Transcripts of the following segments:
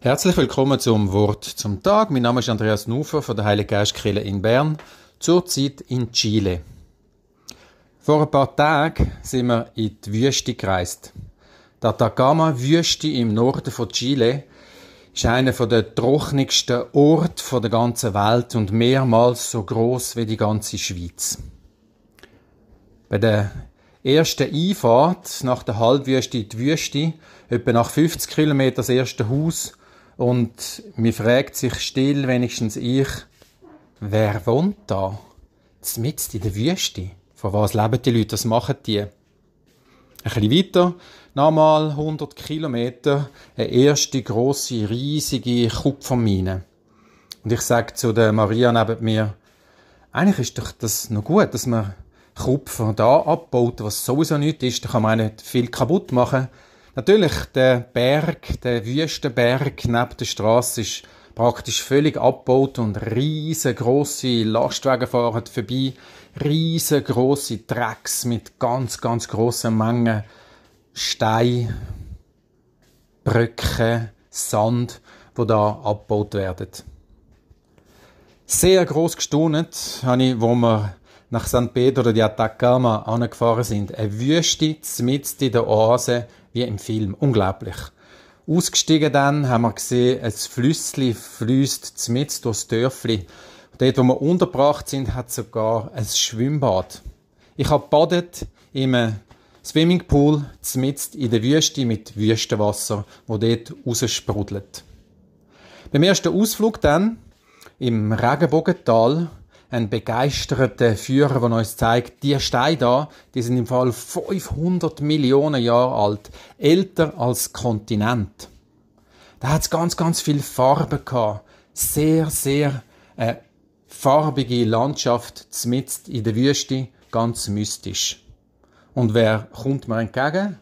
Herzlich willkommen zum Wort zum Tag. Mein Name ist Andreas Nufer von der Heilige Geistkirche in Bern, zurzeit in Chile. Vor ein paar Tagen sind wir in die Wüste gereist. Die Atacama-Wüste im Norden von Chile ist einer der trockenigsten Orte der ganzen Welt und mehrmals so groß wie die ganze Schweiz. Bei der ersten Einfahrt nach der Halbwüste in die Wüste, etwa nach 50 Kilometern das erste Haus, und mir fragt sich still, wenigstens ich, wer wohnt da? Mitten in der Wüste. Von was leben die Leute? Was machen die? Ein bisschen weiter, nochmal 100 Kilometer, eine erste grosse, riesige Kupfermine. Und ich sage zu der Maria neben mir, eigentlich ist doch das noch gut, dass man Kupfer da abbaut, was sowieso nicht ist. Da kann man nicht viel kaputt machen. Natürlich, der Berg, der Wüstenberg neben der Straße ist praktisch völlig abgebaut und riesengroße Lastwagen fahren vorbei, riesengroße Tracks mit ganz, ganz grossen Mengen Stein, Bröcke, Sand, wo da abgebaut werden. Sehr groß gestaunet habe ich, wo wir nach San Pedro de Atacama angefahren sind. Eine Wüste mitten in der Oase wie im Film. Unglaublich. Ausgestiegen dann haben wir gesehen, ein Flüssli fließt mit durchs Dörfli. Dort, wo wir untergebracht sind, hat sogar ein Schwimmbad. Ich habe badet im Swimmingpool mitten in der Wüste mit Wüstenwasser, wo dort raussprudelt. Beim ersten Ausflug dann im Regenbogental ein begeisterter Führer, der uns zeigt, die Steine da, die sind im Fall 500 Millionen Jahre alt, älter als Kontinent. Da hat es ganz, ganz viel Farbe gehabt. Sehr, sehr äh, farbige Landschaft mitten in der Wüste, ganz mystisch. Und wer kommt mir entgegen?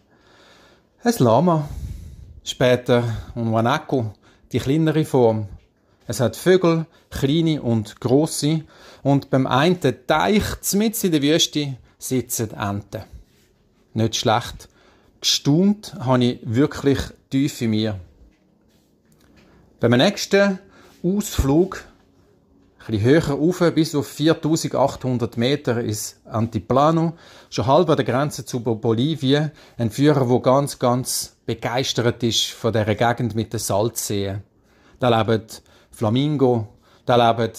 Ein Lama. Später ein Wanako, die kleinere Form. Es hat Vögel, kleine und große, und beim einen Teich mitten in der Wüste sitzen Enten. Nicht schlecht. Gestaunt habe ich wirklich tief in mir. Beim nächsten Ausflug, bisschen höher rauf, bis auf 4800 Meter, ist Antiplano, schon halb an der Grenze zu Bolivien, ein Führer, der ganz, ganz begeistert ist von dieser Gegend mit den Salzseen. Da leben Flamingo, da leben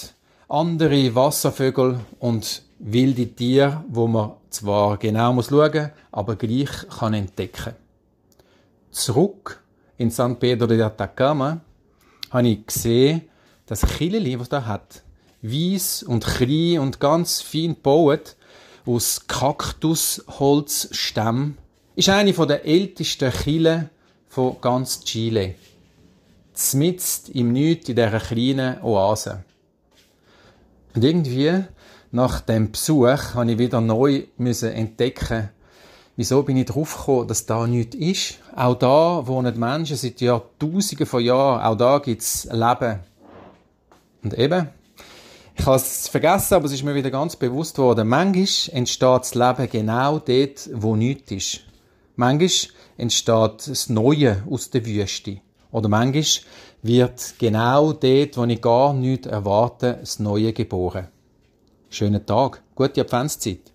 andere Wasservögel und wilde Tiere, wo man zwar genau muss schauen, aber gleich kann entdecken. Zurück in San Pedro de Atacama habe ich gesehen, das Chileli, was da hat, weiss und klein und ganz fein gebaut, aus Kaktusholzstämmen, ist eine der ältesten Chile von ganz Chile. Zmitzt im Nichts in dieser kleinen Oase. Und irgendwie, nach dem Besuch, habe ich wieder neu müssen entdecken, wieso bin ich drauf gekommen, dass da nichts ist. Auch da wohnen Menschen seit Jahrtausenden von Jahren. Auch da gibt es Leben. Und eben, ich habe es vergessen, aber es ist mir wieder ganz bewusst worden. Manchmal entsteht das Leben genau dort, wo nichts ist. Manchmal entsteht das Neue aus der Wüste. Oder manchmal wird genau dort, wo ich gar nichts erwarte, das Neue geboren. Schönen Tag, gute Adventszeit.